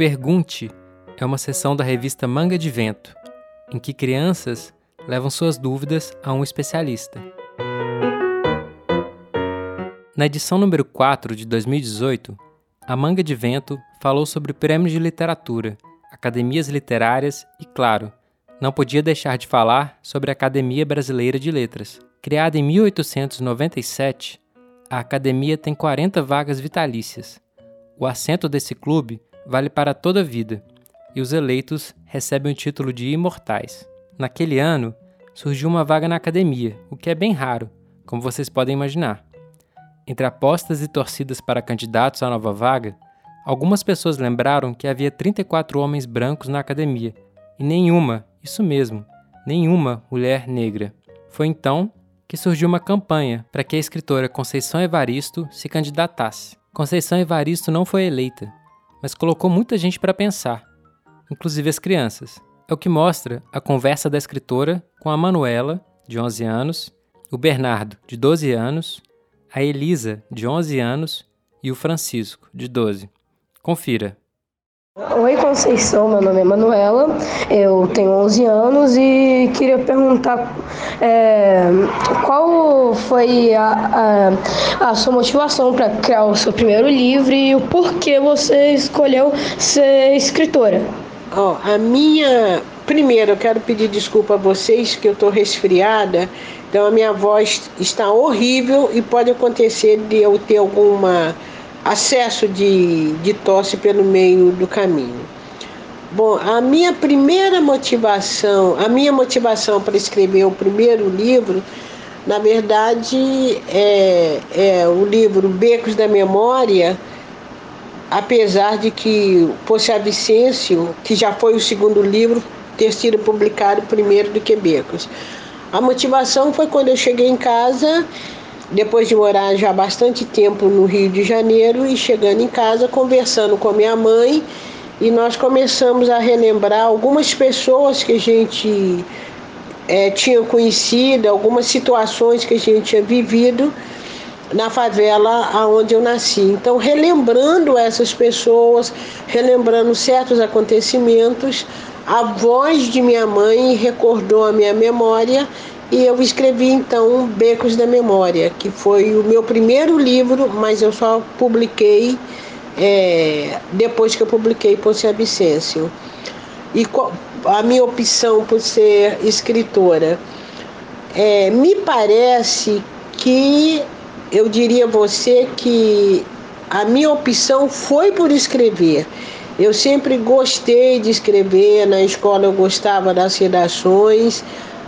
Pergunte é uma seção da revista Manga de Vento, em que crianças levam suas dúvidas a um especialista. Na edição número 4 de 2018, a Manga de Vento falou sobre prêmios de literatura, academias literárias e, claro, não podia deixar de falar sobre a Academia Brasileira de Letras. Criada em 1897, a academia tem 40 vagas vitalícias. O assento desse clube vale para toda a vida e os eleitos recebem o título de imortais. Naquele ano, surgiu uma vaga na academia, o que é bem raro, como vocês podem imaginar. Entre apostas e torcidas para candidatos à nova vaga, algumas pessoas lembraram que havia 34 homens brancos na academia e nenhuma isso mesmo, nenhuma mulher negra. Foi então que surgiu uma campanha para que a escritora Conceição Evaristo se candidatasse. Conceição Evaristo não foi eleita, mas colocou muita gente para pensar, inclusive as crianças. É o que mostra a conversa da escritora com a Manuela, de 11 anos, o Bernardo, de 12 anos, a Elisa, de 11 anos, e o Francisco, de 12. Confira. Oi Conceição, meu nome é Manuela, eu tenho 11 anos e queria perguntar é, qual foi a, a, a sua motivação para criar o seu primeiro livro e o porquê você escolheu ser escritora. Oh, a minha. Primeiro, eu quero pedir desculpa a vocês que eu estou resfriada, então a minha voz está horrível e pode acontecer de eu ter alguma acesso de, de tosse pelo meio do caminho. Bom, a minha primeira motivação, a minha motivação para escrever o primeiro livro, na verdade, é, é o livro Becos da Memória, apesar de que Poça Vicêncio, que já foi o segundo livro, ter sido publicado primeiro do que Becos. A motivação foi quando eu cheguei em casa depois de morar já bastante tempo no Rio de Janeiro e chegando em casa, conversando com a minha mãe, e nós começamos a relembrar algumas pessoas que a gente é, tinha conhecido, algumas situações que a gente tinha vivido na favela aonde eu nasci. Então, relembrando essas pessoas, relembrando certos acontecimentos, a voz de minha mãe recordou a minha memória e eu escrevi então Becos da Memória, que foi o meu primeiro livro, mas eu só publiquei é, depois que eu publiquei Ponce Abicêncio. E a minha opção por ser escritora, é, me parece que eu diria a você que a minha opção foi por escrever. Eu sempre gostei de escrever, na escola eu gostava das redações,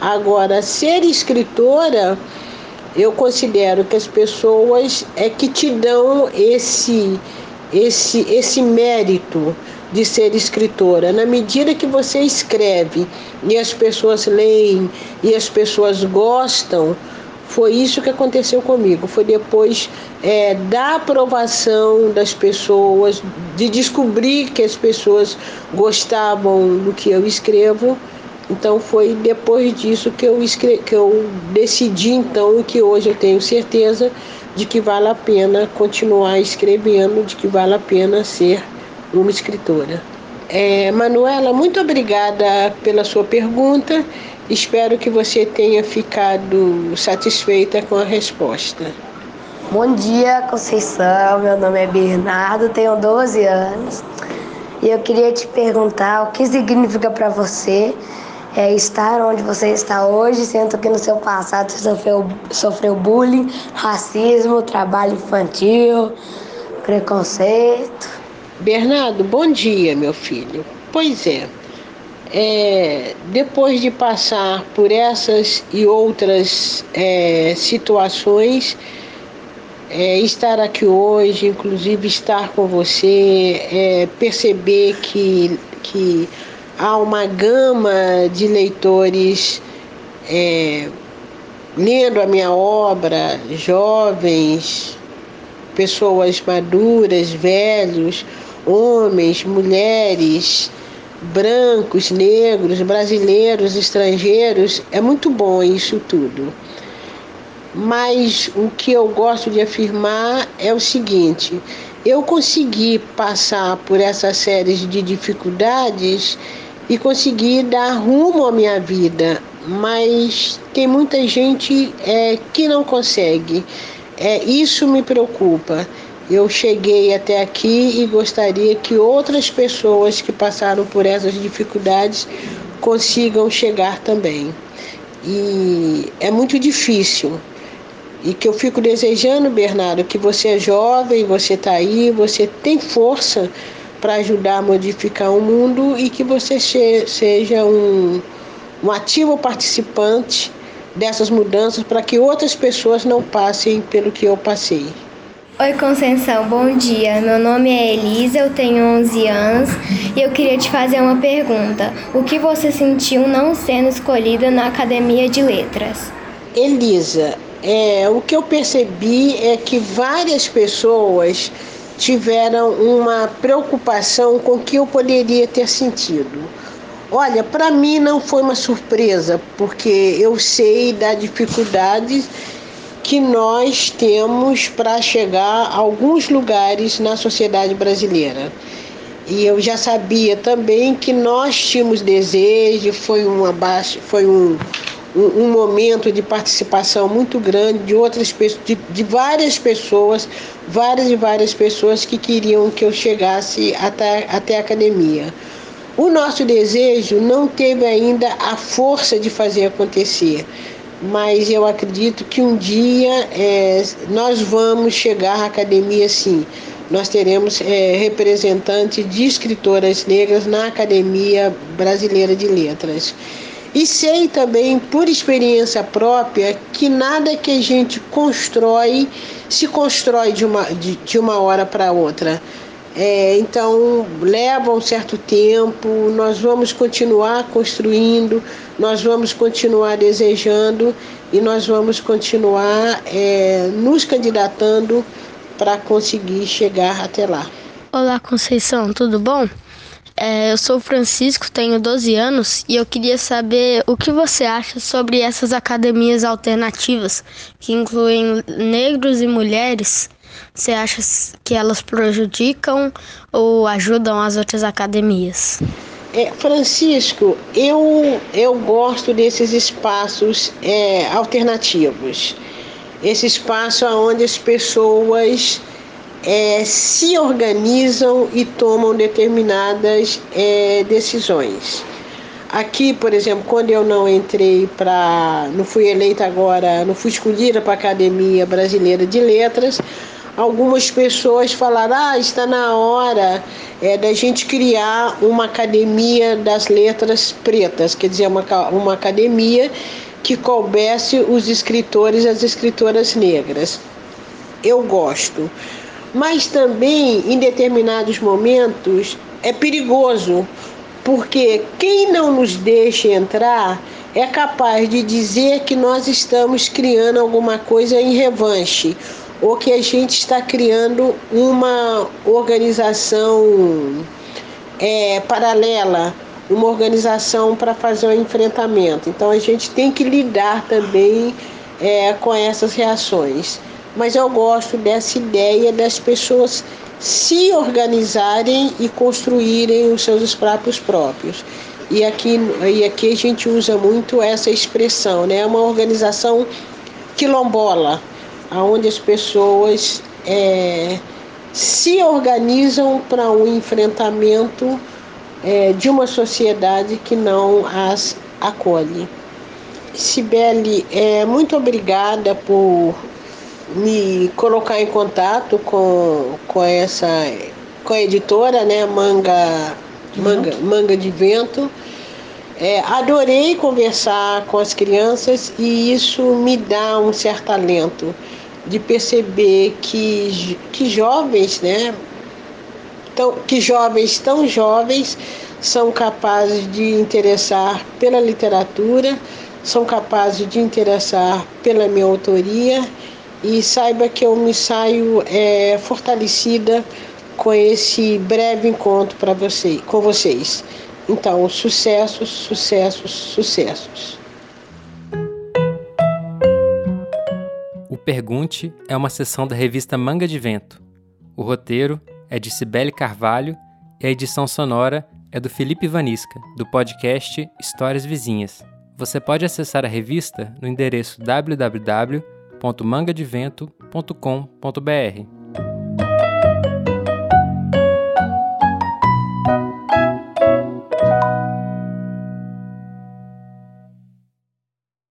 Agora, ser escritora, eu considero que as pessoas é que te dão esse esse esse mérito de ser escritora. Na medida que você escreve e as pessoas leem e as pessoas gostam, foi isso que aconteceu comigo. Foi depois é, da aprovação das pessoas, de descobrir que as pessoas gostavam do que eu escrevo, então foi depois disso que eu, escre... que eu decidi então que hoje eu tenho certeza de que vale a pena continuar escrevendo, de que vale a pena ser uma escritora. É, Manuela, muito obrigada pela sua pergunta. Espero que você tenha ficado satisfeita com a resposta. Bom dia, Conceição. Meu nome é Bernardo, tenho 12 anos. E eu queria te perguntar o que significa para você é, estar onde você está hoje, sendo que no seu passado você sofreu, sofreu bullying, racismo, trabalho infantil, preconceito. Bernardo, bom dia, meu filho. Pois é, é depois de passar por essas e outras é, situações, é, estar aqui hoje, inclusive estar com você, é, perceber que, que há uma gama de leitores é, lendo a minha obra, jovens, pessoas maduras, velhos, homens, mulheres, brancos, negros, brasileiros, estrangeiros. É muito bom isso tudo. Mas o que eu gosto de afirmar é o seguinte: eu consegui passar por essas séries de dificuldades e consegui dar rumo à minha vida, mas tem muita gente é, que não consegue. É, isso me preocupa. Eu cheguei até aqui e gostaria que outras pessoas que passaram por essas dificuldades consigam chegar também. E é muito difícil. E que eu fico desejando, Bernardo, que você é jovem, você está aí, você tem força para ajudar a modificar o mundo e que você seja um, um ativo participante dessas mudanças para que outras pessoas não passem pelo que eu passei. Oi, Conceição, bom dia. Meu nome é Elisa, eu tenho 11 anos e eu queria te fazer uma pergunta. O que você sentiu não sendo escolhida na Academia de Letras? Elisa, é, o que eu percebi é que várias pessoas tiveram uma preocupação com o que eu poderia ter sentido. Olha, para mim não foi uma surpresa, porque eu sei da dificuldade que nós temos para chegar a alguns lugares na sociedade brasileira. E eu já sabia também que nós tínhamos desejo, foi uma baixa, foi um, um, um, momento de participação muito grande de outras de, de várias pessoas, várias e várias pessoas que queriam que eu chegasse até, até a academia. O nosso desejo não teve ainda a força de fazer acontecer mas eu acredito que um dia é, nós vamos chegar à academia sim. Nós teremos é, representantes de escritoras negras na Academia Brasileira de Letras. E sei também, por experiência própria, que nada que a gente constrói se constrói de uma, de, de uma hora para outra. É, então, leva um certo tempo, nós vamos continuar construindo, nós vamos continuar desejando e nós vamos continuar é, nos candidatando para conseguir chegar até lá. Olá, Conceição, tudo bom? É, eu sou Francisco, tenho 12 anos e eu queria saber o que você acha sobre essas academias alternativas que incluem negros e mulheres você acha que elas prejudicam ou ajudam as outras academias? É, Francisco, eu, eu gosto desses espaços é, alternativos. Esse espaço onde as pessoas é, se organizam e tomam determinadas é, decisões. Aqui, por exemplo, quando eu não entrei para. não fui eleita agora, não fui escolhida para a Academia Brasileira de Letras, algumas pessoas falaram: ah, está na hora é, da gente criar uma academia das letras pretas, quer dizer, uma, uma academia que coubesse os escritores e as escritoras negras. Eu gosto. Mas também, em determinados momentos, é perigoso, porque quem não nos deixa entrar é capaz de dizer que nós estamos criando alguma coisa em revanche ou que a gente está criando uma organização é, paralela, uma organização para fazer um enfrentamento. Então a gente tem que lidar também é, com essas reações. Mas eu gosto dessa ideia das pessoas se organizarem e construírem os seus próprios próprios. E aqui, e aqui a gente usa muito essa expressão, né? Uma organização quilombola onde as pessoas é, se organizam para um enfrentamento é, de uma sociedade que não as acolhe. Sibeli, é, muito obrigada por me colocar em contato com, com essa com a editora, né, Manga, Manga, Manga de Vento. É, adorei conversar com as crianças e isso me dá um certo alento de perceber que, que jovens, né, tão, que jovens tão jovens são capazes de interessar pela literatura, são capazes de interessar pela minha autoria e saiba que eu me saio é, fortalecida com esse breve encontro para você, com vocês. Então, sucessos, sucessos, sucessos. O Pergunte é uma sessão da revista Manga de Vento. O roteiro é de Cibele Carvalho e a edição sonora é do Felipe Vanisca, do podcast Histórias Vizinhas. Você pode acessar a revista no endereço www.mangadevento.com.br.